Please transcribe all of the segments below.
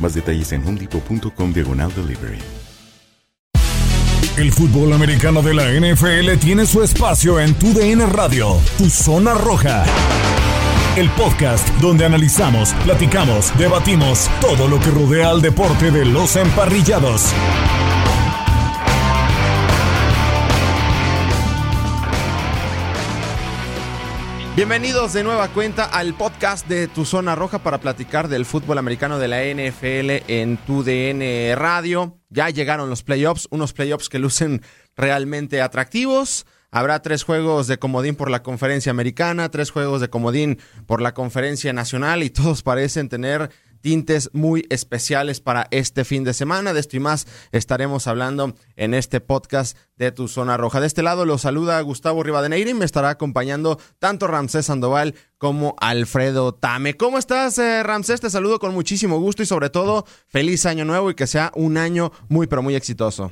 Más detalles en homedepot.com diagonal delivery. El fútbol americano de la NFL tiene su espacio en Tu DN Radio, Tu Zona Roja. El podcast donde analizamos, platicamos, debatimos todo lo que rodea al deporte de los emparrillados. Bienvenidos de nueva cuenta al podcast de Tu Zona Roja para platicar del fútbol americano de la NFL en Tu DN Radio. Ya llegaron los playoffs, unos playoffs que lucen realmente atractivos. Habrá tres juegos de comodín por la conferencia americana, tres juegos de comodín por la conferencia nacional y todos parecen tener tintes muy especiales para este fin de semana. De esto y más estaremos hablando en este podcast de Tu Zona Roja. De este lado los saluda Gustavo Rivadeneira y me estará acompañando tanto Ramsés Sandoval como Alfredo Tame. ¿Cómo estás, eh, Ramsés? Te saludo con muchísimo gusto y sobre todo feliz año nuevo y que sea un año muy pero muy exitoso.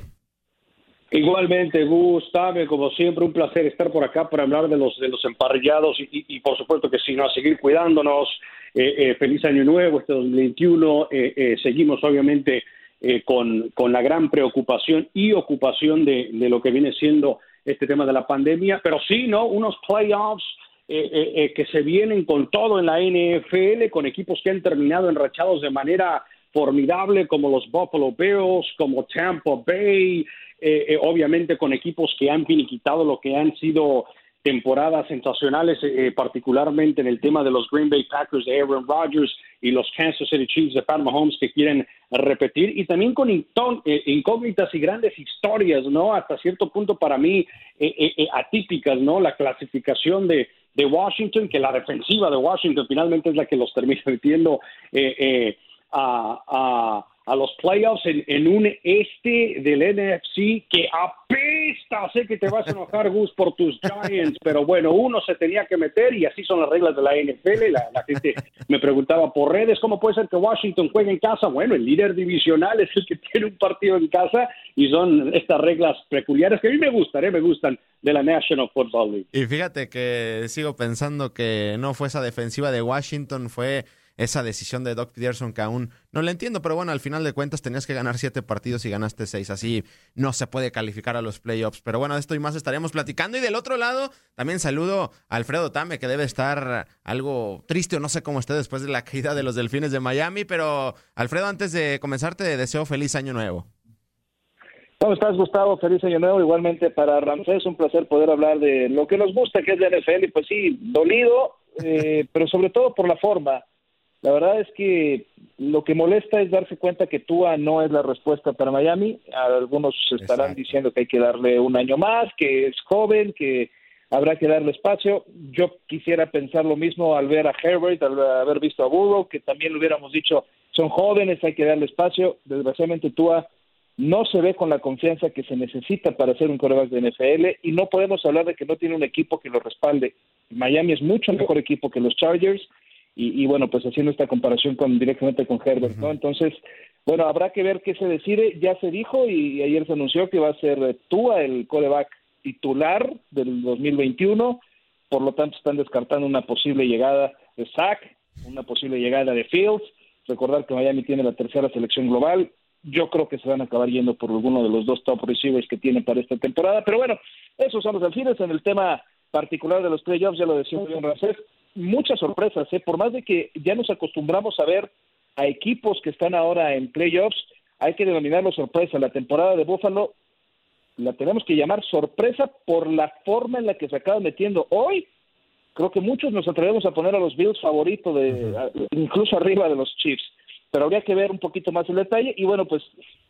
Igualmente, Gustavo, como siempre, un placer estar por acá para hablar de los de emparrillados y, por supuesto que si no, a seguir cuidándonos, feliz año nuevo, este 2021. Eh, eh, seguimos obviamente eh, con, con, la gran preocupación y ocupación de, de, lo que viene siendo este tema de la pandemia, pero sí, ¿no? Unos playoffs eh, que se vienen con todo en la NFL, con equipos que han terminado enrachados de manera formidable, como los Buffalo Bills, como Tampa Bay, obviamente con equipos que han finiquitado lo que han sido temporadas sensacionales, eh, particularmente en el tema de los Green Bay Packers de Aaron Rodgers y los Kansas City Chiefs de Pat Mahomes que quieren repetir y también con eh, incógnitas y grandes historias, ¿no? Hasta cierto punto para mí eh, eh, atípicas, ¿no? La clasificación de, de Washington, que la defensiva de Washington finalmente es la que los termina metiendo a, a a los playoffs en, en, un este del NFC que apesta. Sé que te vas a enojar, Gus, por tus Giants, pero bueno, uno se tenía que meter y así son las reglas de la NFL. La, gente me preguntaba por redes, ¿cómo puede ser que Washington juegue en casa? Bueno, el líder divisional es el que tiene un partido en casa y son estas reglas peculiares que a mí me gustan, ¿eh? me gustan de la National Football League. Y fíjate que sigo pensando que no fue esa defensiva de Washington, fue esa decisión de Doc Peterson que aún no la entiendo, pero bueno, al final de cuentas tenías que ganar siete partidos y ganaste seis, así no se puede calificar a los playoffs, pero bueno, de esto y más estaremos platicando y del otro lado también saludo a Alfredo Tame que debe estar algo triste o no sé cómo esté después de la caída de los Delfines de Miami, pero Alfredo, antes de comenzar te deseo feliz año nuevo. ¿Cómo estás, Gustavo? Feliz año nuevo. Igualmente para Ramsés, un placer poder hablar de lo que nos gusta, que es de NFL. Y pues sí, dolido, eh, pero sobre todo por la forma La verdad es que lo que molesta es darse cuenta que Tua no es la respuesta para Miami. Algunos estarán diciendo que hay que darle un año más, que es joven, que habrá que darle espacio. Yo quisiera pensar lo mismo al ver a Herbert, al haber visto a Burrow, que también le hubiéramos dicho, son jóvenes, hay que darle espacio. Desgraciadamente Tua no se ve con la confianza que se necesita para ser un coreback de NFL y no podemos hablar de que no tiene un equipo que lo respalde. Miami es mucho mejor equipo que los Chargers y, bueno, pues haciendo esta comparación con directamente con Herbert, ¿no? Entonces, bueno, habrá que ver qué se decide. Ya se dijo y ayer se anunció que va a ser Tua el coreback titular del 2021. Por lo tanto, están descartando una posible llegada de Zach, una posible llegada de Fields. Recordar que Miami tiene la tercera selección global. Yo creo que se van a acabar yendo por alguno de los dos top receivers que tienen para esta temporada. Pero bueno, esos son los alfiles. En el tema particular de los playoffs, ya lo decía bien Racés, muchas sorpresas. ¿eh? Por más de que ya nos acostumbramos a ver a equipos que están ahora en playoffs, hay que denominarlo sorpresa. La temporada de Buffalo la tenemos que llamar sorpresa por la forma en la que se acaba metiendo hoy. Creo que muchos nos atrevemos a poner a los Bills favoritos, de, incluso arriba de los Chiefs. Pero habría que ver un poquito más el detalle. Y bueno, pues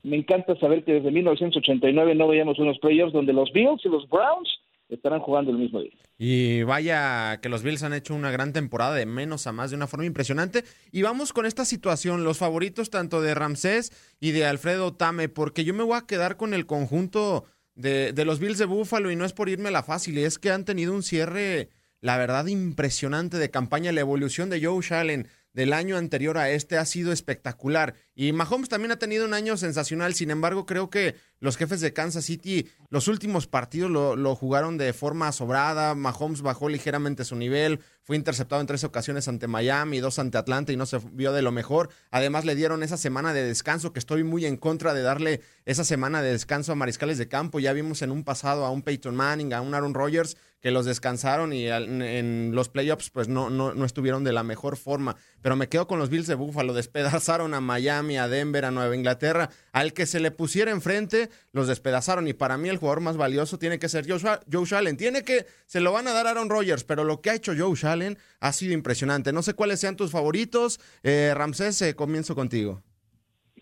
me encanta saber que desde 1989 no veíamos unos playoffs donde los Bills y los Browns estarán jugando el mismo día. Y vaya que los Bills han hecho una gran temporada de menos a más de una forma impresionante. Y vamos con esta situación, los favoritos tanto de Ramsés y de Alfredo Tame, porque yo me voy a quedar con el conjunto de, de los Bills de Buffalo y no es por irme a la fácil, es que han tenido un cierre, la verdad, impresionante de campaña. La evolución de Joe Shallen del año anterior a este ha sido espectacular. Y Mahomes también ha tenido un año sensacional. Sin embargo, creo que los jefes de Kansas City, los últimos partidos lo, jugaron de forma sobrada. Mahomes bajó ligeramente su nivel. Fue interceptado en tres ocasiones ante Miami, dos ante Atlanta y no se vio de lo mejor. Además, le dieron esa semana de descanso, que estoy muy en contra de darle esa semana de descanso a mariscales de campo. Ya vimos en un pasado a un Peyton Manning, a un Aaron Rodgers que los descansaron y en los playoffs pues no, no, no, estuvieron de la mejor forma. Pero me quedo con los Bills de Buffalo. Despedazaron a Miami, a Denver, a Nueva Inglaterra. Al que se le pusiera enfrente, los despedazaron. Y para mí el jugador más valioso tiene que ser Joe, Joe Allen. Tiene que, se lo van a dar a Aaron Rodgers, pero lo que ha hecho Joe Allen ha sido impresionante. No sé cuáles sean tus favoritos. Eh, Ramsés, eh, comienzo contigo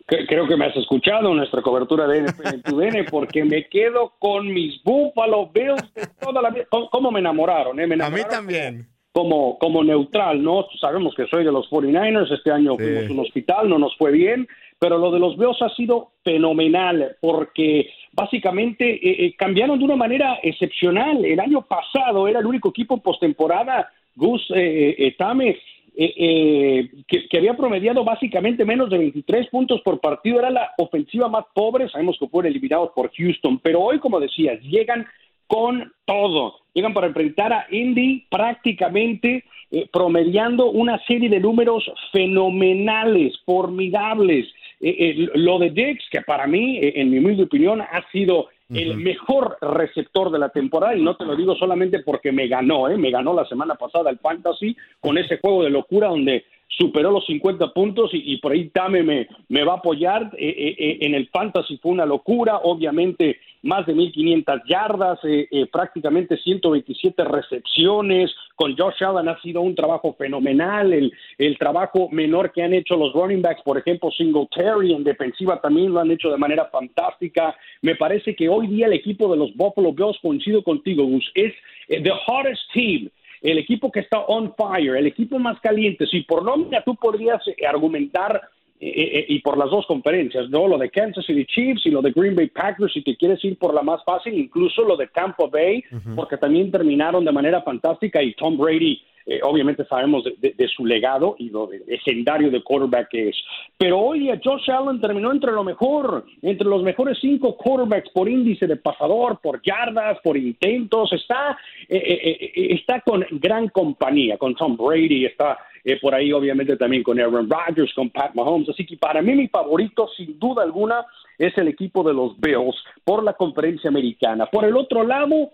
creo que me has escuchado en nuestra cobertura de NFL porque me quedo con mis Buffalo Bills de toda la vida. ¿Cómo, me enamoraron? Eh? a mí también. Como, como neutral, ¿no? Sabemos que soy de los 49ers, este año fuimos a un hospital, no nos fue bien, pero lo de los Bills ha sido fenomenal porque básicamente eh, eh, cambiaron de una manera excepcional. El año pasado era el único equipo en postemporada, Gus eh, Tame, eh, eh, que, había promediado básicamente menos de 23 puntos por partido, era la ofensiva más pobre, sabemos que fueron eliminados por Houston, pero hoy, como decías, llegan con todo, llegan para enfrentar a Indy prácticamente eh, promediando una serie de números fenomenales, formidables. lo de Dix, que para mí, en mi humilde opinión, ha sido el mejor receptor de la temporada, y no te lo digo solamente porque me ganó, ¿eh? me ganó la semana pasada el Fantasy con ese juego de locura donde superó los 50 puntos y, por ahí Tame me, me va a apoyar. Eh, eh, eh, en el Fantasy fue una locura, obviamente más de 1.500 yardas, prácticamente 127 recepciones. Con Josh Allen ha sido un trabajo fenomenal. El, el trabajo menor que han hecho los running backs, por ejemplo, Singletary en defensiva también lo han hecho de manera fantástica. Me parece que hoy día el equipo de los Buffalo Bills, coincido contigo, Gus, es the hottest team el equipo que está on fire, el equipo más caliente, si por nómina tú podrías eh, argumentar eh, eh, y por las dos conferencias, ¿no? Lo de Kansas City Chiefs y lo de Green Bay Packers, si te quieres ir por la más fácil, incluso lo de Tampa Bay, porque también terminaron de manera fantástica y Tom Brady eh, obviamente sabemos de, su legado y lo legendario de quarterback que es. Pero hoy Josh Allen terminó entre lo mejor, entre los mejores cinco quarterbacks por índice de pasador, por yardas, por intentos. Está, eh, eh, está con gran compañía, con Tom Brady, está por ahí obviamente también con Aaron Rodgers, con Pat Mahomes. Así que para mí mi favorito, sin duda alguna, es el equipo de los Bills por la conferencia americana. Por el otro lado,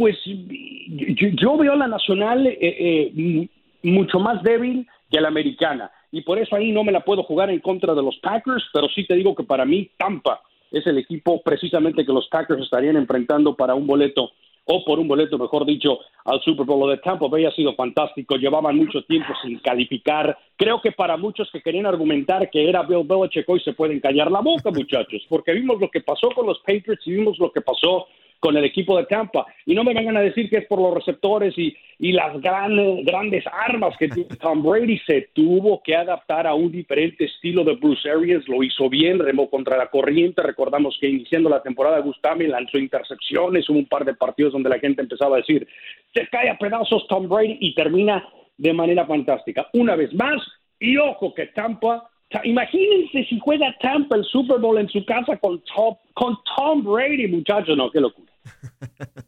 pues yo, veo a la nacional eh, eh, mucho más débil que la americana y por eso ahí no me la puedo jugar en contra de los Packers, pero sí te digo que para mí Tampa es el equipo precisamente que los Packers estarían enfrentando para un boleto o por un boleto, mejor dicho, al Super Bowl. Lo de Tampa Bay ha sido fantástico, llevaban mucho tiempo sin calificar. Creo que para muchos que querían argumentar que era Bill Belichick hoy se pueden callar la boca, muchachos, porque vimos lo que pasó con los Patriots y vimos lo que pasó con el equipo de Tampa. Y no me vengan a decir que es por los receptores y, y las grandes, grandes armas que Tom Brady. Se tuvo que adaptar a un diferente estilo de Bruce Arians. Lo hizo bien, remó contra la corriente. Recordamos que iniciando la temporada Gustami lanzó intercepciones. Hubo un par de partidos donde la gente empezaba a decir, se cae a pedazos Tom Brady y termina de manera fantástica. Una vez más, y ojo que Tampa Imagínense si juega Tampa el Super Bowl en su casa con Tom, con Tom Brady, muchachos. No, qué locura.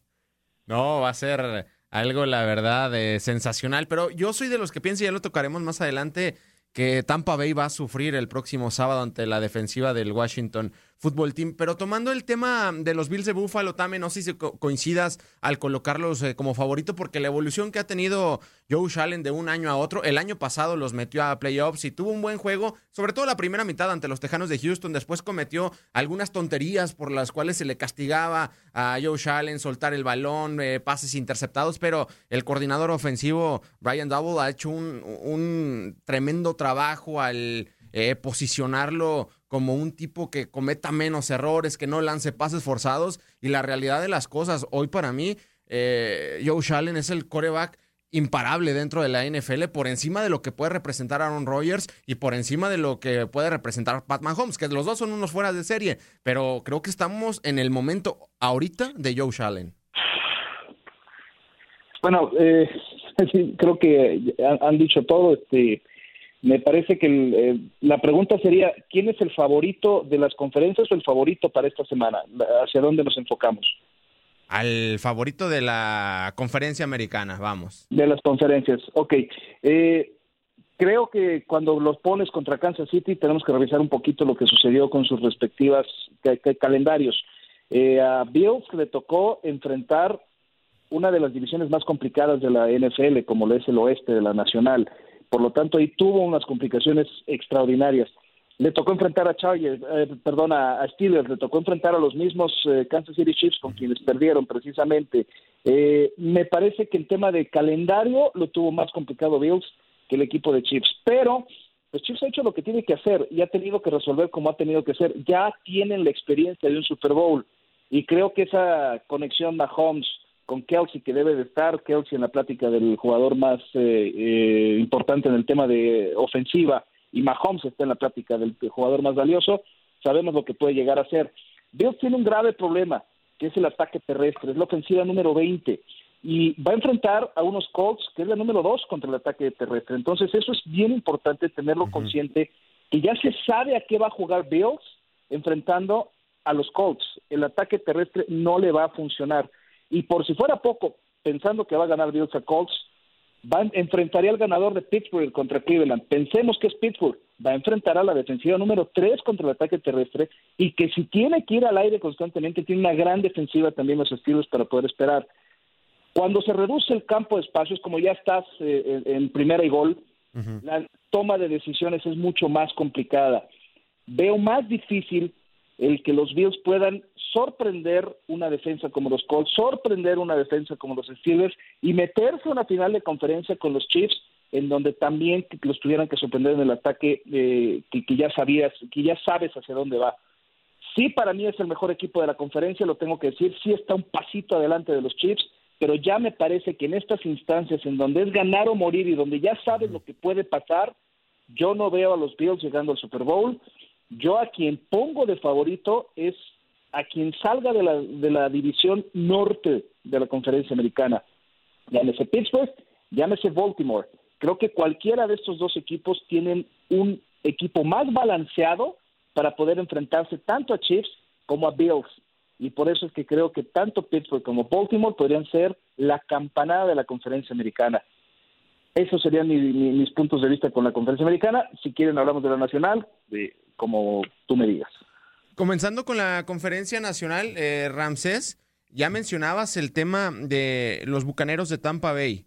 no, va a ser algo, la verdad, eh, sensacional. Pero yo soy de los que pienso, ya lo tocaremos más adelante, que Tampa Bay va a sufrir el próximo sábado ante la defensiva del Washington Football Team. Pero tomando el tema de los Bills de Buffalo, Tame, no sé si coincidas al colocarlos eh, como favorito, porque la evolución que ha tenido Joe Shallen de un año a otro, el año pasado los metió a playoffs y tuvo un buen juego, sobre todo la primera mitad ante los Tejanos de Houston. Después cometió algunas tonterías por las cuales se le castigaba a Joe Shallen soltar el balón, eh, pases interceptados, pero el coordinador ofensivo Brian Double ha hecho un, un tremendo trabajo al eh, posicionarlo como un tipo que cometa menos errores, que no lance pases forzados. Y la realidad de las cosas, hoy para mí, eh, Joe Shallen es el coreback imparable dentro de la NFL por encima de lo que puede representar Aaron Rodgers y por encima de lo que puede representar Pat Mahomes, que los dos son unos fuera de serie, pero creo que estamos en el momento ahorita de Joe Shallen. Bueno, eh, creo que han, dicho todo. Este, me parece que eh, la pregunta sería, ¿quién es el favorito de las conferencias o el favorito para esta semana? ¿Hacia dónde nos enfocamos? Al favorito de la conferencia americana, vamos. De las conferencias, ok. Eh, creo que cuando los pones contra Kansas City tenemos que revisar un poquito lo que sucedió con sus respectivas calendarios. Eh, a Bills le tocó enfrentar una de las divisiones más complicadas de la NFL, como lo es el oeste de la Nacional. Por lo tanto, ahí tuvo unas complicaciones extraordinarias. Le tocó enfrentar a Chargers, eh, perdón, a, Steelers, le tocó enfrentar a los mismos eh, Kansas City Chiefs con quienes perdieron precisamente. Eh, me parece que el tema de calendario lo tuvo más complicado Bills que el equipo de Chiefs, pero los Chiefs ha hecho lo que tiene que hacer y ha tenido que resolver como ha tenido que hacer. Ya tienen la experiencia de un Super Bowl y creo que esa conexión Mahomes con Kelsey que debe de estar, Kelsey en la plática del jugador más eh, eh, importante en el tema de ofensiva y Mahomes está en la plática del jugador más valioso, sabemos lo que puede llegar a ser. Bills tiene un grave problema, que es el ataque terrestre, es la ofensiva número 20 y va a enfrentar a unos Colts que es la número 2 contra el ataque terrestre. Entonces eso es bien importante tenerlo consciente que ya se sabe a qué va a jugar Bills enfrentando a los Colts. El ataque terrestre no le va a funcionar. Y por si fuera poco, pensando que va a ganar Bills a Colts, va, enfrentaría al ganador de Pittsburgh contra Cleveland. Pensemos que es Pittsburgh. Va a enfrentar a la defensiva número 3 contra el ataque terrestre y que si tiene que ir al aire constantemente, tiene una gran defensiva también los estilos para poder esperar. Cuando se reduce el campo de espacios, como ya estás eh, en primera y gol, la toma de decisiones es mucho más complicada. Veo más difícil el que los Bills puedan sorprender una defensa como los Colts, sorprender una defensa como los Steelers y meterse a una final de conferencia con los Chiefs en donde también los tuvieran que sorprender en el ataque eh, que, ya sabías, que ya sabes hacia dónde va. Sí, para mí es el mejor equipo de la conferencia, lo tengo que decir, sí está un pasito adelante de los Chiefs, pero ya me parece que en estas instancias en donde es ganar o morir y donde ya sabes lo que puede pasar, yo no veo a los Bills llegando al Super Bowl. Yo a quien pongo de favorito es a quien salga de la, de la división norte de la conferencia americana. Llámese Pittsburgh, llámese Baltimore. Creo que cualquiera de estos dos equipos tienen un equipo más balanceado para poder enfrentarse tanto a Chiefs como a Bills. Y por eso es que creo que tanto Pittsburgh como Baltimore podrían ser la campanada de la conferencia americana. Esos serían mis puntos de vista con la conferencia americana. Si quieren hablamos de la nacional, como tú me digas. Comenzando con la conferencia nacional, eh, Ramsés, ya mencionabas el tema de los Bucaneros de Tampa Bay,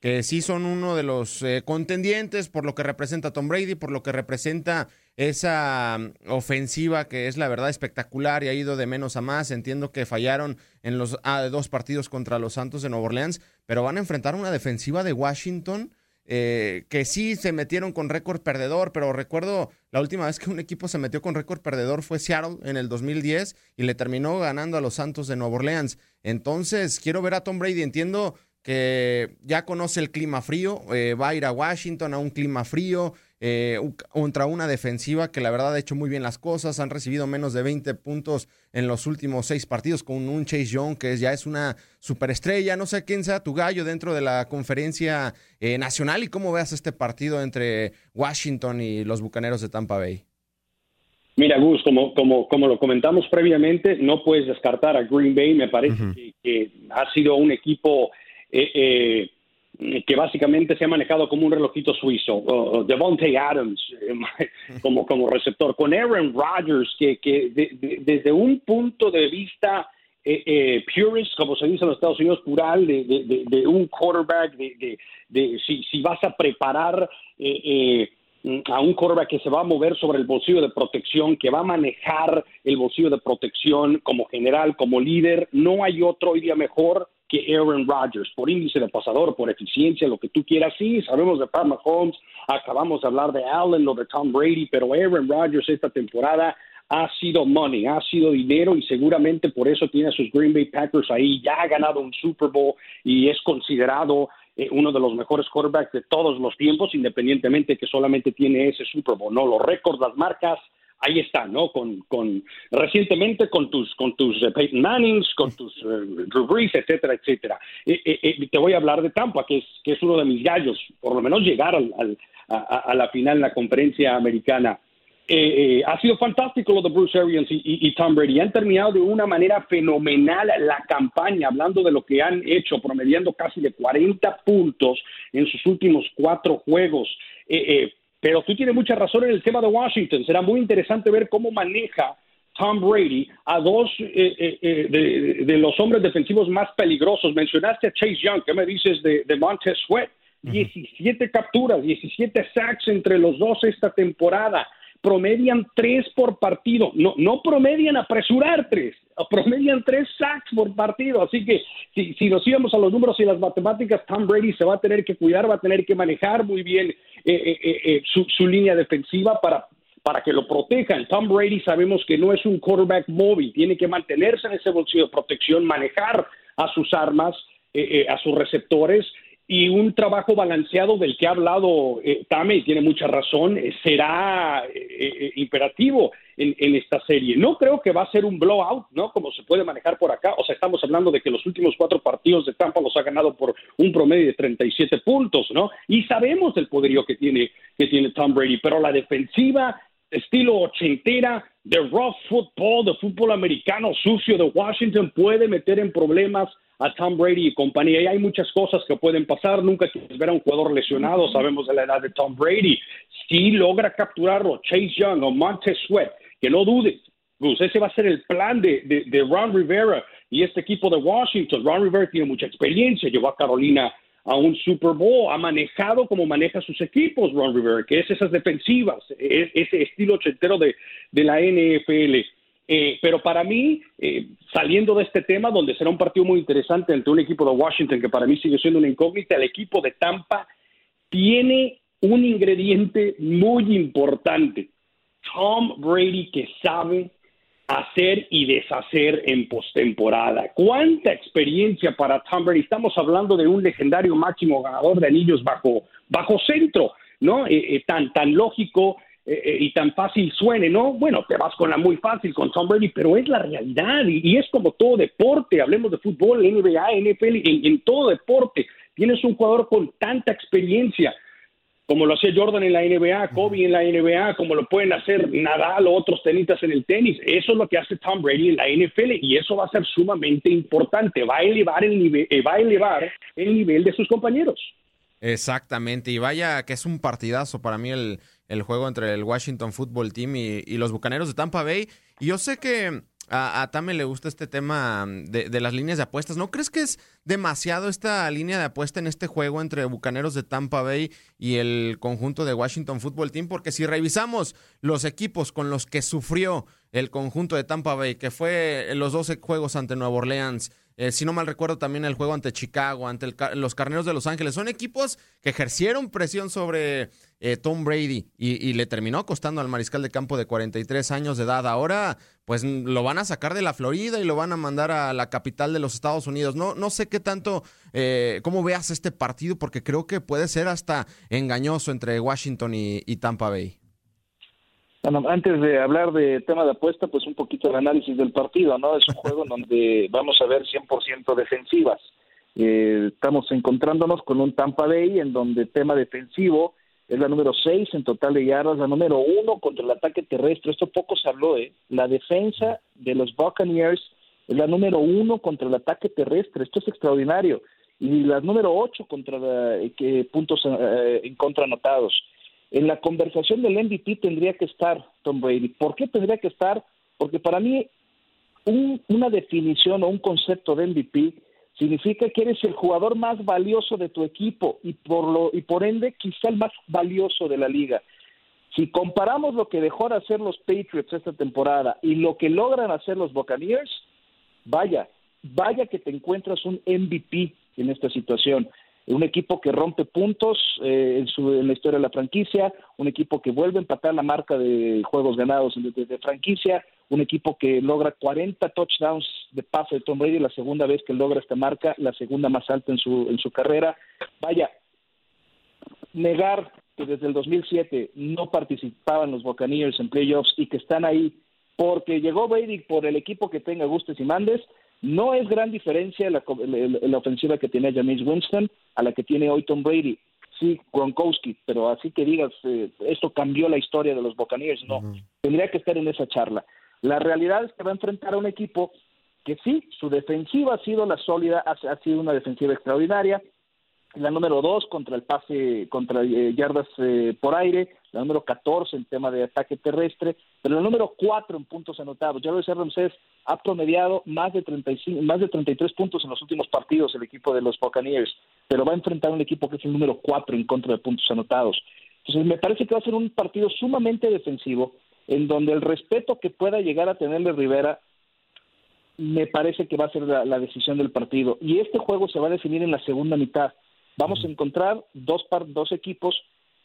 que sí son uno de los eh, contendientes por lo que representa Tom Brady, por lo que representa esa mm, ofensiva que es la verdad espectacular y ha ido de menos a más. Entiendo que fallaron en los ah, dos partidos contra los Santos de Nueva Orleans, pero van a enfrentar una defensiva de Washington eh, que sí se metieron con récord perdedor, pero recuerdo la última vez que un equipo se metió con récord perdedor fue Seattle en el 2010 y le terminó ganando a los Santos de Nueva Orleans. Entonces, quiero ver a Tom Brady, entiendo que ya conoce el clima frío, eh, va a ir a Washington a un clima frío, eh, contra una defensiva que la verdad ha hecho muy bien las cosas, han recibido menos de 20 puntos en los últimos seis partidos con un Chase Young que ya es una superestrella, no sé quién sea tu gallo dentro de la conferencia eh, nacional y cómo veas este partido entre Washington y los Bucaneros de Tampa Bay. Mira, Gus, como, como, como lo comentamos previamente, no puedes descartar a Green Bay. Me parece que, ha sido un equipo eh, eh, que básicamente se ha manejado como un relojito suizo. Devontae Adams eh, como, como receptor, con Aaron Rodgers, que, que desde un punto de vista purist, como se dice en los Estados Unidos, plural, de, de un quarterback, de, si, si vas a preparar a un quarterback que se va a mover sobre el bolsillo de protección, que va a manejar el bolsillo de protección como general, como líder. No hay otro hoy día mejor que Aaron Rodgers, por índice de pasador, por eficiencia, lo que tú quieras. Sí, sabemos de Pat Mahomes, acabamos de hablar de Allen, lo de Tom Brady, pero Aaron Rodgers esta temporada ha sido money, ha sido dinero y seguramente por eso tiene a sus Green Bay Packers ahí. Ya ha ganado un Super Bowl y es considerado eh, uno de los mejores quarterbacks de todos los tiempos, independientemente que solamente tiene ese Super Bowl, ¿no? Los récords, las marcas, ahí están, ¿no? Con, con recientemente con tus con tus eh, Peyton Mannings, con tus uh, Drew Brees, etcétera, etcétera. te voy a hablar de Tampa, que es que es uno de mis gallos, por lo menos llegar al, al, a, la final en la conferencia americana. Eh, eh, ha sido fantástico lo de Bruce Arians y, Tom Brady. Han terminado de una manera fenomenal la campaña, hablando de lo que han hecho, promediando casi de 40 puntos en sus últimos cuatro juegos. Eh, pero tú tienes mucha razón en el tema de Washington. Será muy interesante ver cómo maneja Tom Brady a dos de, los hombres defensivos más peligrosos. Mencionaste a Chase Young. ¿Qué me dices de, de Montez Sweat? 17 capturas, 17 sacks entre los dos esta temporada promedian tres por partido. No, no promedian apresurar tres, promedian tres sacks por partido. Así que si, si nos íbamos a los números y las matemáticas, Tom Brady se va a tener que cuidar, va a tener que manejar muy bien eh, eh, eh, su, su, línea defensiva para, para que lo protejan. Tom Brady sabemos que no es un quarterback móvil, tiene que mantenerse en ese bolsillo de protección, manejar a sus armas, a sus receptores y un trabajo balanceado del que ha hablado eh, Tame y tiene mucha razón, eh, será eh, imperativo en, en, esta serie. No creo que va a ser un blowout, ¿no? Como se puede manejar por acá. O sea, estamos hablando de que los últimos cuatro partidos de Tampa los ha ganado por un promedio de 37 puntos, ¿no? Y sabemos el poderío que tiene, que tiene Tom Brady, pero la defensiva estilo ochentera de rough football, de fútbol americano sucio de Washington puede meter en problemas a Tom Brady y compañía. Y hay muchas cosas que pueden pasar. Nunca quieres ver a un jugador lesionado. Sabemos de la edad de Tom Brady. Si logra capturarlo Chase Young o Montez Sweat, que no dudes, pues ese va a ser el plan de, de, Ron Rivera y este equipo de Washington. Ron Rivera tiene mucha experiencia, llevó a Carolina a un Super Bowl, ha manejado como maneja sus equipos Ron Rivera, que es esas defensivas, es, ese estilo ochentero de, de la NFL. Eh, pero para mí, eh, saliendo de este tema, donde será un partido muy interesante ante un equipo de Washington, que para mí sigue siendo una incógnita, el equipo de Tampa tiene un ingrediente muy importante. Tom Brady que sabe hacer y deshacer en postemporada. ¿Cuánta experiencia para Tom Brady? Estamos hablando de un legendario máximo ganador de anillos bajo, bajo centro, ¿no? Eh, tan, tan lógico eh, eh, y tan fácil suene, ¿no? Bueno, te vas con la muy fácil con Tom Brady, pero es la realidad y, es como todo deporte, hablemos de fútbol, NBA, NFL, en, todo deporte. Tienes un jugador con tanta experiencia, como lo hacía Jordan en la NBA, Kobe en la NBA, como lo pueden hacer Nadal o otros tenistas en el tenis. Eso es lo que hace Tom Brady en la NFL y eso va a ser sumamente importante. Va a elevar el nivel, eh, va a elevar el nivel de sus compañeros. Exactamente, y vaya que es un partidazo para mí el, el juego entre el Washington Football Team y, los Bucaneros de Tampa Bay. Y yo sé que a, a, Tame le gusta este tema de, de, las líneas de apuestas. ¿No crees que es demasiado esta línea de apuesta en este juego entre Bucaneros de Tampa Bay y el conjunto de Washington Football Team? Porque si revisamos los equipos con los que sufrió el conjunto de Tampa Bay, que fue los 12 juegos ante Nueva Orleans, eh, si no mal recuerdo también el juego ante Chicago, ante los Carneros de Los Ángeles. Son equipos que ejercieron presión sobre eh, Tom Brady y, le terminó costando al mariscal de campo de 43 años de edad. Ahora, pues lo van a sacar de la Florida y lo van a mandar a la capital de los Estados Unidos. No, sé qué tanto, eh, cómo veas este partido, porque creo que puede ser hasta engañoso entre Washington y Tampa Bay. Antes de hablar de tema de apuesta, pues un poquito de análisis del partido, ¿no? Es un juego en donde vamos a ver 100% defensivas. Eh, estamos encontrándonos con un Tampa Bay en donde tema defensivo es la número 6 en total de yardas, la número 1 contra el ataque terrestre. Esto poco se habló, ¿eh? La defensa de los Buccaneers es la número 1 contra el ataque terrestre. Esto es extraordinario. Y la número 8 contra la, que puntos eh, en contra anotados. En la conversación del MVP tendría que estar Tom Brady. ¿Por qué tendría que estar? Porque para mí un, una definición o un concepto de MVP significa que eres el jugador más valioso de tu equipo y por lo y por ende quizá el más valioso de la liga. Si comparamos lo que dejó de hacer los Patriots esta temporada y lo que logran hacer los Buccaneers, vaya, vaya que te encuentras un MVP en esta situación un equipo que rompe puntos eh, en, su, en la historia de la franquicia, un equipo que vuelve a empatar la marca de juegos ganados de, franquicia, un equipo que logra 40 touchdowns de pase de Tom Brady, la segunda vez que logra esta marca, la segunda más alta en su, en su carrera. Vaya, negar que desde el 2007 no participaban los Buccaneers en playoffs y que están ahí porque llegó Brady por el equipo que tenga gustes y mandes, no es gran diferencia la, la, la ofensiva que tenía James Winston a la que tiene hoy Tom Brady. Sí, Gronkowski, pero así que digas, eh, esto cambió la historia de los Buccaneers, no. Uh -huh. Tendría que estar en esa charla. La realidad es que va a enfrentar a un equipo que sí, su defensiva ha sido la sólida, ha, ha sido una defensiva extraordinaria, la número dos contra el pase, contra eh, yardas eh, por aire, la número 14 en tema de ataque terrestre, pero la número 4 en puntos anotados. Ya lo decía Ramsés, ha promediado más de 35, más de 33 puntos en los últimos partidos el equipo de los Buccaneers, pero va a enfrentar un equipo que es el número 4 en contra de puntos anotados. Entonces me parece que va a ser un partido sumamente defensivo, en donde el respeto que pueda llegar a tenerle Rivera me parece que va a ser la decisión del partido. Y este juego se va a definir en la segunda mitad vamos a encontrar dos, par, dos equipos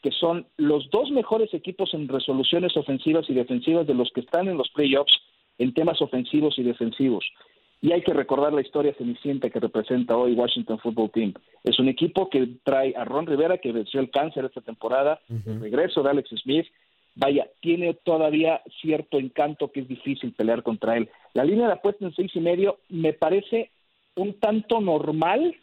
que son los dos mejores equipos en resoluciones ofensivas y defensivas de los que están en los playoffs en temas ofensivos y defensivos. Y hay que recordar la historia cenicienta que representa hoy Washington Football Team. Es un equipo que trae a Ron Rivera, que venció el cáncer esta temporada, uh -huh. el regreso de Alex Smith. Vaya, tiene todavía cierto encanto que es difícil pelear contra él. La línea de apuesta en seis y medio me parece un tanto normal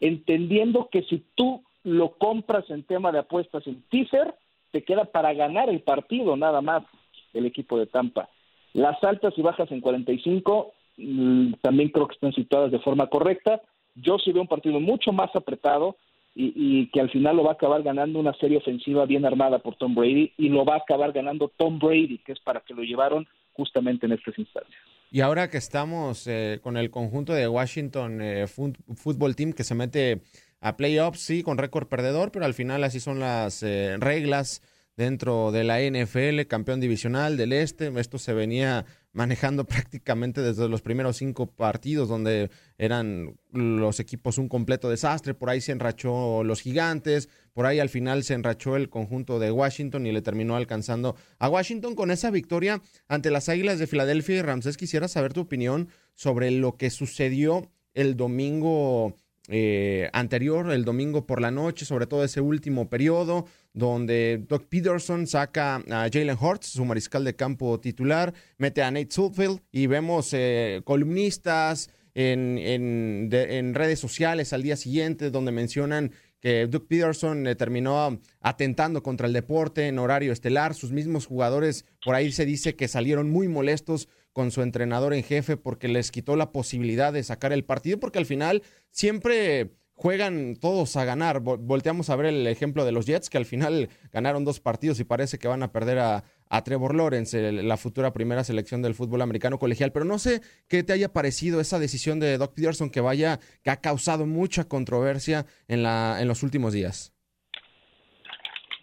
entendiendo que si tú lo compras en tema de apuestas en teaser, te queda para ganar el partido nada más el equipo de Tampa. Las altas y bajas en 45 mmm, también creo que están situadas de forma correcta. Yo sí veo un partido mucho más apretado y, y, que al final lo va a acabar ganando una serie ofensiva bien armada por Tom Brady y lo va a acabar ganando Tom Brady, que es para que lo llevaron justamente en estas instancias. Y ahora que estamos eh, con el conjunto de Washington eh, Football Team que se mete a playoffs, sí, con récord perdedor, pero al final así son las eh, reglas dentro de la NFL, campeón divisional del Este. Esto se venía manejando prácticamente desde los primeros cinco partidos, donde eran los equipos un completo desastre. Por ahí se enrachó los gigantes, por ahí al final se enrachó el conjunto de Washington y le terminó alcanzando a Washington con esa victoria ante las Águilas de Filadelfia. Y Ramsés, quisiera saber tu opinión sobre lo que sucedió el domingo eh, anterior, el domingo por la noche, sobre todo ese último periodo, donde Doug Peterson saca a Jalen Hurts, su mariscal de campo titular, mete a Nate Sudfeld y vemos eh, columnistas en, en, en, redes sociales al día siguiente donde mencionan que Doug Peterson eh, terminó atentando contra el deporte en horario estelar. Sus mismos jugadores, por ahí se dice que salieron muy molestos con su entrenador en jefe porque les quitó la posibilidad de sacar el partido, porque al final siempre juegan todos a ganar. Volteamos a ver el ejemplo de los Jets, que al final ganaron dos partidos y parece que van a perder a, a Trevor Lawrence, la futura primera selección del fútbol americano colegial. Pero no sé qué te haya parecido esa decisión de Doc Peterson que vaya, que ha causado mucha controversia en, la, en los últimos días.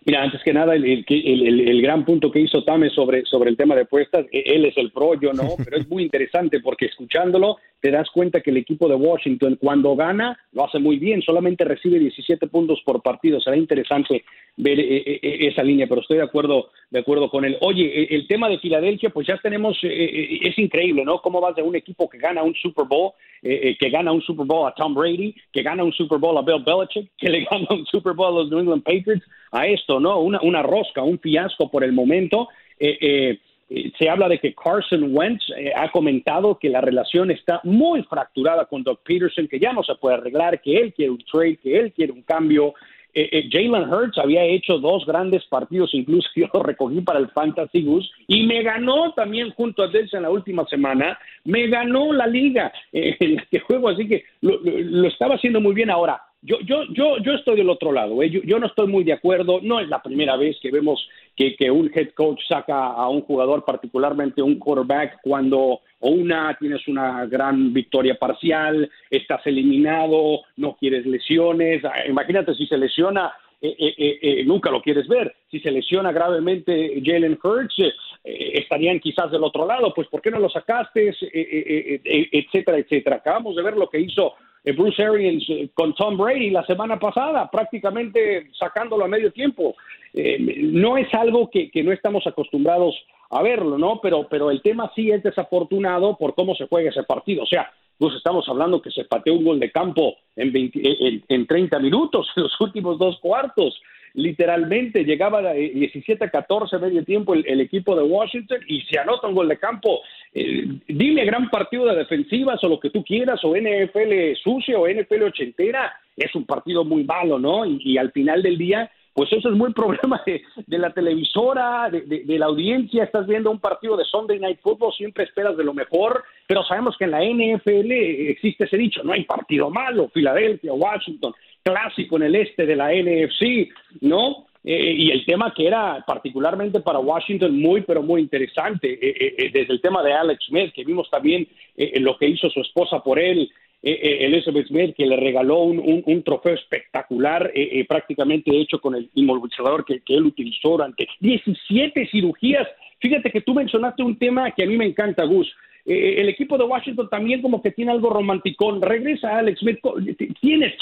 Mira, antes que nada, el, el, gran punto que hizo Tame sobre, sobre el tema de apuestas, e, él es el pro, yo no, pero es muy interesante porque escuchándolo te das cuenta que el equipo de Washington cuando gana lo hace muy bien, solamente recibe 17 puntos por partido. Será interesante ver eh, eh, eh, esa línea, pero estoy de acuerdo, de acuerdo con él. Oye, el tema de Filadelfia, pues ya tenemos, es increíble, ¿no? Cómo vas de un equipo que gana un Super Bowl, que gana un Super Bowl a Tom Brady, que gana un Super Bowl a Bill Belichick, que le gana un Super Bowl a los New England Patriots, a esto, ¿no? Una, una rosca, un fiasco por el momento. Eh, eh, se habla de que Carson Wentz eh, ha comentado que la relación está muy fracturada con Doug Peterson, que ya no se puede arreglar, que él quiere un trade, que él quiere un cambio. Eh, Jalen Hurts había hecho dos grandes partidos, incluso yo lo recogí para el Fantasy Goose, y me ganó también junto a Delsa en la última semana, me ganó la liga en este juego, así que lo estaba haciendo muy bien ahora yo, yo, yo, yo estoy del otro lado, ¿eh? yo, no estoy muy de acuerdo, no es la primera vez que vemos que, que, un head coach saca a un jugador, particularmente un quarterback, cuando o una tienes una gran victoria parcial, estás eliminado, no quieres lesiones, ah, imagínate si se lesiona eh, eh, eh, nunca lo quieres ver. Si se lesiona gravemente Jalen Hurts, estarían quizás del otro lado, pues ¿por qué no lo sacaste? etcétera, etcétera. Acabamos de ver lo que hizo eh, Bruce Arians eh, con Tom Brady la semana pasada, prácticamente sacándolo a medio tiempo. Eh, no es algo que, no estamos acostumbrados a verlo, ¿no? Pero, pero el tema sí es desafortunado por cómo se juega ese partido. O sea, nos estamos hablando que se pateó un gol de campo en, en, en 30 minutos, en los últimos dos cuartos literalmente llegaba a 17 a 14 medio tiempo el, equipo de Washington y se anota un gol de campo. Eh, dime gran partido de defensivas o lo que tú quieras, o NFL sucio o NFL ochentera, es un partido muy malo, ¿no? Y, al final del día, pues eso es muy problema de, la televisora, de, de, la audiencia. Estás viendo un partido de Sunday Night Football, siempre esperas de lo mejor, pero sabemos que en la NFL existe ese dicho: no hay partido malo, Filadelfia, Washington clásico en el este de la NFC, ¿no? Eh, y el tema que era particularmente para Washington muy, pero muy interesante, eh, eh, desde el tema de Alex Smith, que vimos también lo que hizo su esposa por él, Elizabeth Smith, que le regaló un, trofeo espectacular, prácticamente hecho con el inmovilizador que, que él utilizó durante 17 cirugías. Fíjate que tú mencionaste un tema que a mí me encanta, Gus. Eh, el equipo de Washington también como que tiene algo romanticón. Regresa Alex Smith. Tienes.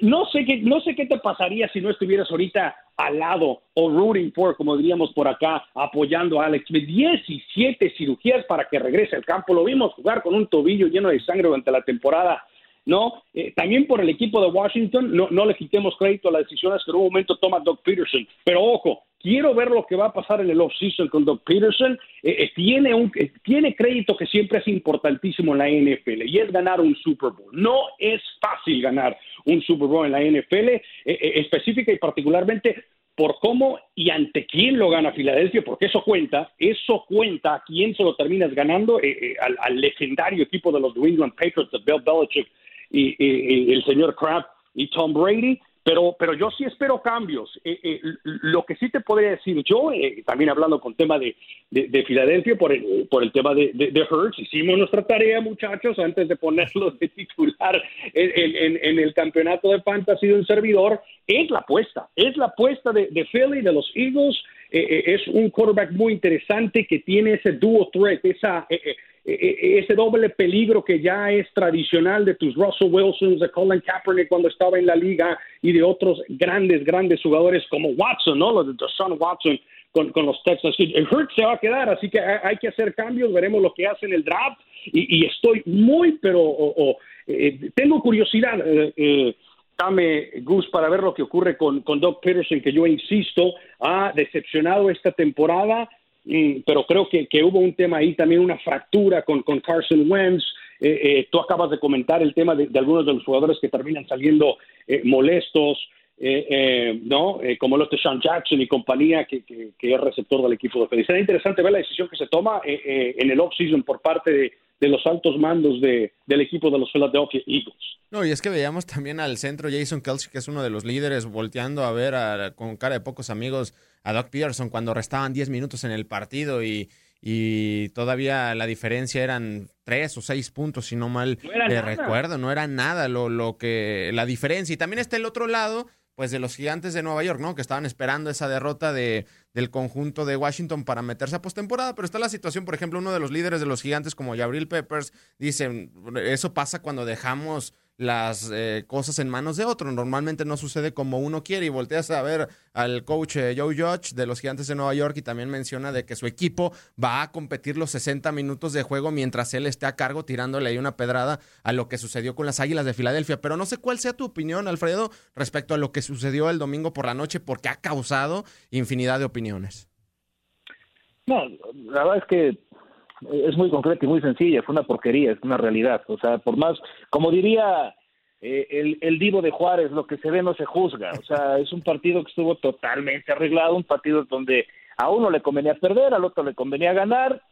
no, sé qué, no sé qué te pasaría si no estuvieras ahorita al lado o rooting for, como diríamos por acá, apoyando a Alex Smith. 17 cirugías para que regrese al campo. Lo vimos jugar con un tobillo lleno de sangre durante la temporada. ¿no? Eh, también por el equipo de Washington, no, no le quitemos crédito a las decisiones que en un momento toma Doug Peterson. Pero ojo, quiero ver lo que va a pasar en el offseason con Doug Peterson. Eh, eh, tiene, un, tiene crédito que siempre es importantísimo en la NFL y es ganar un Super Bowl. No es fácil ganar un Super Bowl en la NFL, específica y particularmente por cómo y ante quién lo gana Filadelfia, porque eso cuenta, eso cuenta a quién se lo terminas ganando, al, al, legendario equipo de los New England Patriots de Bill Belichick y, el señor Kraft y Tom Brady, pero, pero yo sí espero cambios. Eh, eh, lo que sí te podría decir yo, eh, también hablando con tema de, de, Filadelfia por el, por el tema de, de, Hurts, hicimos nuestra tarea, muchachos, antes de ponerlo de titular en, en, el campeonato de fantasy de un servidor, es la apuesta, es la apuesta de, de Philly, de los Eagles, es un quarterback muy interesante que tiene ese duo threat, esa e, e, ese doble peligro que ya es tradicional de tus Russell Wilsons, de Colin Kaepernick cuando estaba en la liga y de otros grandes, grandes jugadores como Watson, ¿no? Los de Deshaun Watson con, con los Texas. El Hurt se va a quedar, así que hay que hacer cambios, veremos lo que hace en el draft y, estoy muy, pero eh, tengo curiosidad. Eh, eh, dame, Gus, para ver lo que ocurre con, con Doug Peterson, que yo insisto, ha decepcionado esta temporada pero creo que, hubo un tema ahí también, una fractura con, con Carson Wentz. Eh, eh, tú acabas de comentar el tema de, algunos de los jugadores que terminan saliendo eh, molestos, ¿no? como los de Sean Jackson y compañía, que, que, es receptor del equipo de Feliz. Será interesante ver la decisión que se toma en el off-season por parte de, de los altos mandos de, del equipo de los Philadelphia Eagles. No, y es que veíamos también al centro Jason Kelsey, que es uno de los líderes, volteando a ver con cara de pocos amigos a Doc Peterson cuando restaban 10 minutos en el partido y, y todavía la diferencia eran tres o seis puntos, si no mal recuerdo, no era nada lo, lo que la diferencia. Y también está el otro lado, pues de los gigantes de Nueva York, ¿no? Que estaban esperando esa derrota de, del conjunto de Washington para meterse a postemporada, pero está la situación, por ejemplo, uno de los líderes de los gigantes como Gabriel Peppers dice, eso pasa cuando dejamos las eh, cosas en manos de otro. Normalmente no sucede como uno quiere y volteas a ver al coach eh, Joe Judge de los Gigantes de Nueva York y también menciona de que su equipo va a competir los 60 minutos de juego mientras él esté a cargo tirándole ahí una pedrada a lo que sucedió con las Águilas de Filadelfia. Pero no sé cuál sea tu opinión, Alfredo, respecto a lo que sucedió el domingo por la noche porque ha causado infinidad de opiniones. No, la verdad es que es muy concreta y muy sencilla, fue una porquería, es una realidad. O sea, por más, como diría eh, el, el divo de Juárez, lo que se ve no se juzga. O sea, es un partido que estuvo totalmente arreglado, un partido donde a uno le convenía perder, al otro le convenía ganar,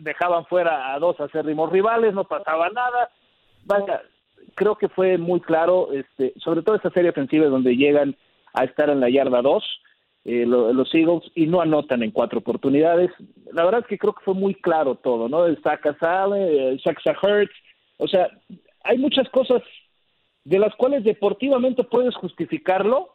dejaban fuera a dos acérrimos rivales, no pasaba nada. Vaya, creo que fue muy claro, este, sobre todo esta serie ofensiva donde llegan a estar en la yarda 2 eh, los Eagles y no anotan en cuatro oportunidades. La verdad es que creo que fue muy claro todo, ¿no? El saca sale, el saca hurts, o sea, hay muchas cosas de las cuales deportivamente puedes justificarlo,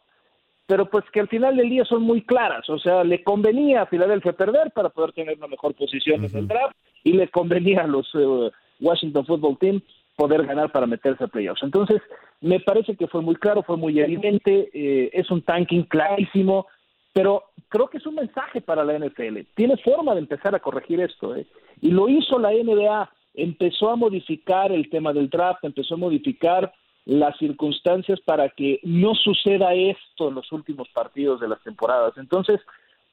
pero pues que al final del día son muy claras. O sea, le convenía a Filadelfia perder para poder tener una mejor posición en el draft y le convenía a los eh, Washington Football Team poder ganar para meterse a playoffs. Entonces, me parece que fue muy claro, fue muy evidente, eh, es un tanking clarísimo, pero creo que es un mensaje para la NFL. Tiene forma de empezar a corregir esto. ¿eh? Y lo hizo la NBA. Empezó a modificar el tema del draft, empezó a modificar las circunstancias para que no suceda esto en los últimos partidos de las temporadas. Entonces,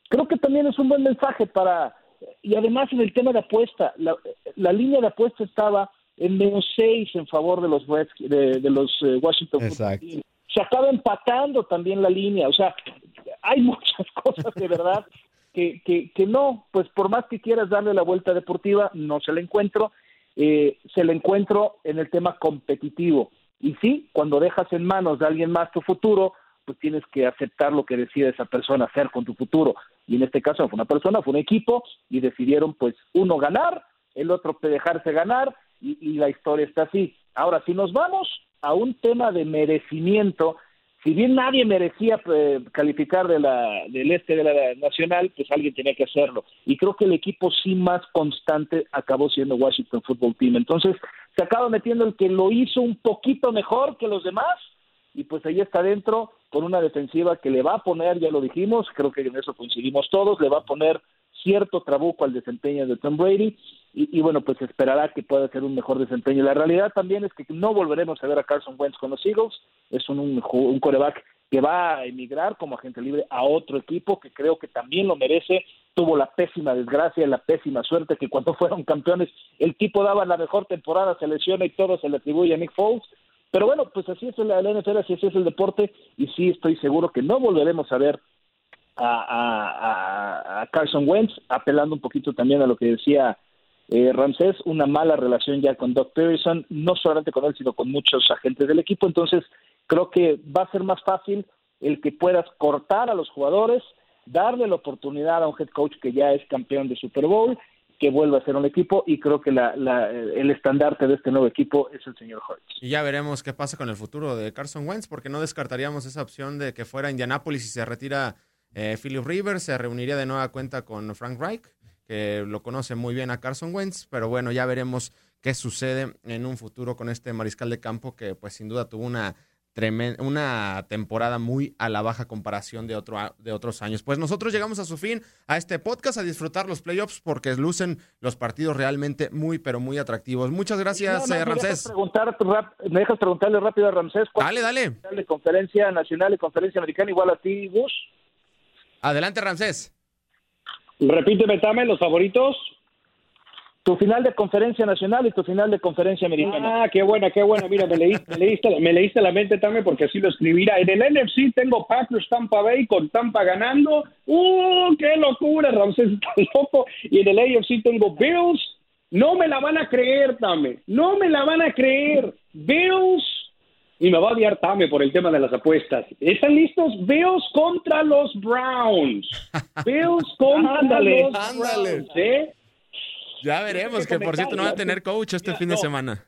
creo que también es un buen mensaje para... Y además en el tema de apuesta, la, la línea de apuesta estaba en menos seis en favor de los, de, de los eh, Washington Exacto. Se acaba empatando también la línea. O sea, hay muchas cosas de verdad que, que, que no, pues por más que quieras darle la vuelta deportiva, no se la encuentro. Eh, se la encuentro en el tema competitivo. Y sí, cuando dejas en manos de alguien más tu futuro, pues tienes que aceptar lo que decide esa persona hacer con tu futuro. Y en este caso fue una persona, fue un equipo, y decidieron pues uno ganar, el otro dejarse ganar, y, y la historia está así. Ahora, si nos vamos a un tema de merecimiento, si bien nadie merecía eh, calificar de la, del este de la nacional, pues alguien tenía que hacerlo. Y creo que el equipo sí más constante acabó siendo Washington Football Team. Entonces se acaba metiendo el que lo hizo un poquito mejor que los demás y pues ahí está dentro con una defensiva que le va a poner, ya lo dijimos, creo que en eso coincidimos todos, le va a poner cierto trabuco al desempeño de Tom Brady y, bueno, pues esperará que pueda hacer un mejor desempeño. La realidad también es que no volveremos a ver a Carson Wentz con los Eagles, es un, un, coreback que va a emigrar como agente libre a otro equipo que creo que también lo merece. Tuvo la pésima desgracia, la pésima suerte que cuando fueron campeones el tipo daba la mejor temporada, se lesiona y todo se le atribuye a Nick Foles. Pero bueno, pues así es la NFL, así es el deporte y sí estoy seguro que no volveremos a ver a, Carson Wentz, apelando un poquito también a lo que decía eh, Ramsés, una mala relación ya con Doc Peterson, no solamente con él, sino con muchos agentes del equipo. Entonces, creo que va a ser más fácil el que puedas cortar a los jugadores, darle la oportunidad a un head coach que ya es campeón de Super Bowl, que vuelva a ser un equipo y creo que la, la, el estandarte de este nuevo equipo es el señor Hurts. Y ya veremos qué pasa con el futuro de Carson Wentz, porque no descartaríamos esa opción de que fuera Indianapolis y se retira eh, Philip Rivers se reuniría de nueva cuenta con Frank Reich, que lo conoce muy bien a Carson Wentz, pero bueno, ya veremos qué sucede en un futuro con este mariscal de campo que pues sin duda tuvo una una temporada muy a la baja comparación de, otro, de otros años. Pues nosotros llegamos a su fin a este podcast, a disfrutar los playoffs porque lucen los partidos realmente muy, pero muy atractivos. Muchas gracias, eh, Ramsés. me dejas preguntarle rápido a Ramsés. Dale, dale. De conferencia nacional y conferencia americana igual a ti, Bush. Adelante, Ramsés. Repíteme, Tame, los favoritos. Tu final de conferencia nacional y tu final de conferencia americana. Ah, qué buena, qué buena. Mira, me leíste, me leíste, me leíste la mente, Tame, porque así lo escribirá. En el NFC tengo Packers Tampa Bay con Tampa ganando. ¡Uh, qué locura! Ramsés está loco. Y en el AFC tengo Bills No me la van a creer, Tame. No me la van a creer. Bills, y me va a odiar Tame por el tema de las apuestas. ¿Están listos? Bills contra los Browns. Bills contra los Browns. ¿eh? Ya veremos, que por cierto no va a tener coach este fin de semana.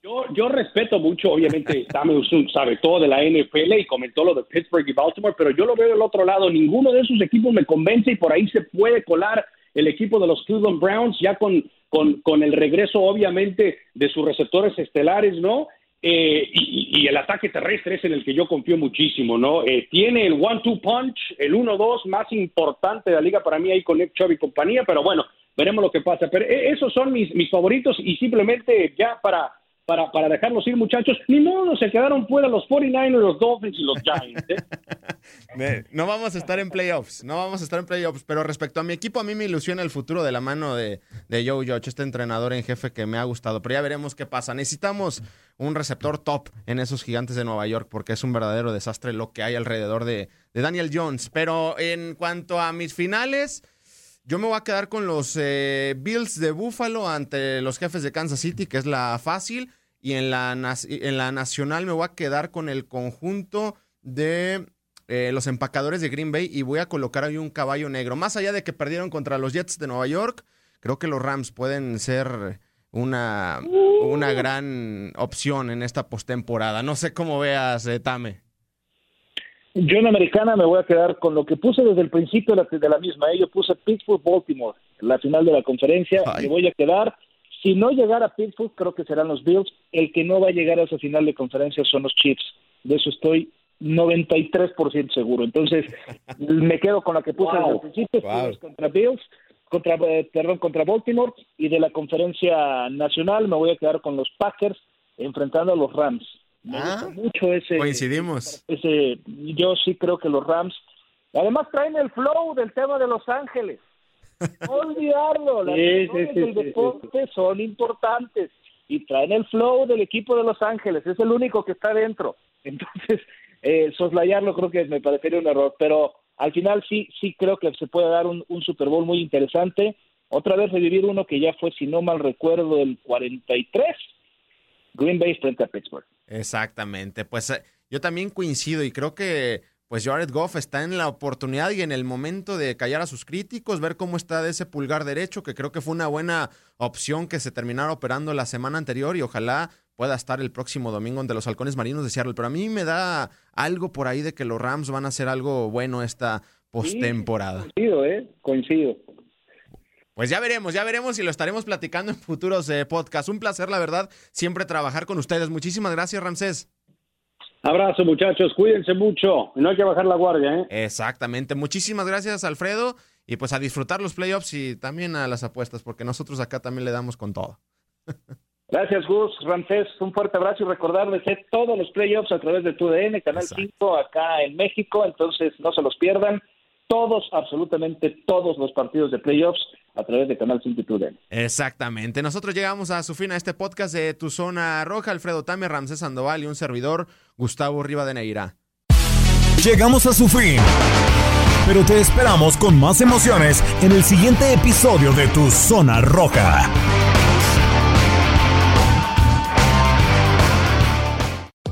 Yo, yo respeto mucho, obviamente, Tame Usun sabe todo de la NFL y comentó lo de Pittsburgh y Baltimore, pero yo lo veo del otro lado. Ninguno de esos equipos me convence y por ahí se puede colar el equipo de los Cleveland Browns ya con, con, con el regreso, obviamente, de sus receptores estelares, ¿no? Eh, y, y, el ataque terrestre es en el que yo confío muchísimo, ¿no? Eh, tiene el one-two punch, el 1-2 más importante de la liga para mí ahí con Nick Chubb y compañía, pero bueno, veremos lo que pasa. Pero eh, esos son mis, mis favoritos y simplemente ya para para, para dejarlos ir, muchachos. Ni modo, se quedaron fuera los 49ers, los Dolphins y los Giants. ¿eh? no vamos a estar en playoffs, no vamos a estar en playoffs, pero respecto a mi equipo, a mí me ilusiona el futuro de la mano de, de Joe Judge, este entrenador en jefe que me ha gustado, pero ya veremos qué pasa. Necesitamos un receptor top en esos gigantes de Nueva York, porque es un verdadero desastre lo que hay alrededor de, de Daniel Jones. Pero en cuanto a mis finales... Yo me voy a quedar con los eh, Bills de Buffalo ante los jefes de Kansas City, que es la fácil. Y en la, en la nacional me voy a quedar con el conjunto de eh, los empacadores de Green Bay y voy a colocar ahí un caballo negro. Más allá de que perdieron contra los Jets de Nueva York, creo que los Rams pueden ser una, una gran opción en esta postemporada. No sé cómo veas, eh, Tame. Yo en americana me voy a quedar con lo que puse desde el principio de la, de la misma. ¿eh? Yo puse Pittsburgh-Baltimore, la final de la conferencia. Me voy a quedar si no llegara a Pittsburgh, creo que serán los Bills. El que no va a llegar a esa final de conferencia son los Chiefs. De eso estoy 93% seguro. Entonces, me quedo con la que puse desde el principio, contra Bills, contra, eh, perdón, contra Baltimore, y de la conferencia nacional me voy a quedar con los Packers enfrentando a los Rams. ah, mucho ese. Coincidimos. Ese, yo sí creo que los Rams, además traen el flow del tema de Los Ángeles olvidarlo, las sí, del deporte son importantes y traen el flow del equipo de Los Ángeles, es el único que está dentro. Entonces, eh, soslayarlo creo que me parecería un error, pero al final sí, sí creo que se puede dar un, un Super Bowl muy interesante. Otra vez revivir uno que ya fue, si no mal recuerdo, el 43, Green Bay frente a Pittsburgh. Exactamente, pues eh, yo también coincido y creo que pues Jared Goff está en la oportunidad y en el momento de callar a sus críticos, ver cómo está de ese pulgar derecho, que creo que fue una buena opción que se terminara operando la semana anterior y ojalá pueda estar el próximo domingo ante los halcones marinos de Seattle. Pero a mí me da algo por ahí de que los Rams van a hacer algo bueno esta postemporada. coincido, ¿eh? Coincido. Pues ya veremos, ya veremos y lo estaremos platicando en futuros eh, podcasts. Un placer, la verdad, siempre trabajar con ustedes. Muchísimas gracias, Ramsés. Abrazo, muchachos. Cuídense mucho. No hay que bajar la guardia, ¿eh? Exactamente. Muchísimas gracias, Alfredo. Y pues a disfrutar los playoffs y también a las apuestas, porque nosotros acá también le damos con todo. Gracias, Gus. Ramsés, un fuerte abrazo y recordarles que todos los playoffs a través de TUDN, Canal 5 acá en México, entonces no se los pierdan. Todos, absolutamente todos los partidos de playoffs a través de Canal 5 TUDN. Exactamente. Nosotros llegamos a su fin a este podcast de Tu Zona Roja. Alfredo Tame, Ramsés Sandoval y un servidor, Gustavo Rivadeneira. Llegamos a su fin. Pero te esperamos con más emociones en el siguiente episodio de Tu Zona Roja.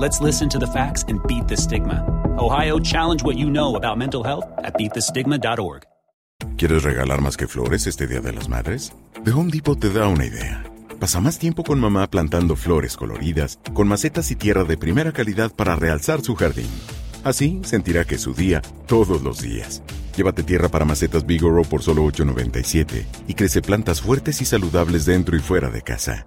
Let's listen to the facts and beat the stigma. Ohio, challenge what you know about mental health at beatthestigma.org. ¿Quieres regalar más que flores este Día de las Madres? The Home Depot te da una idea. Pasa más tiempo con mamá plantando flores coloridas, con macetas y tierra de primera calidad para realzar su jardín. Así sentirá que es su día todos los días. Llévate tierra para macetas Bigoro por solo $8.97 y crece plantas fuertes y saludables dentro y fuera de casa.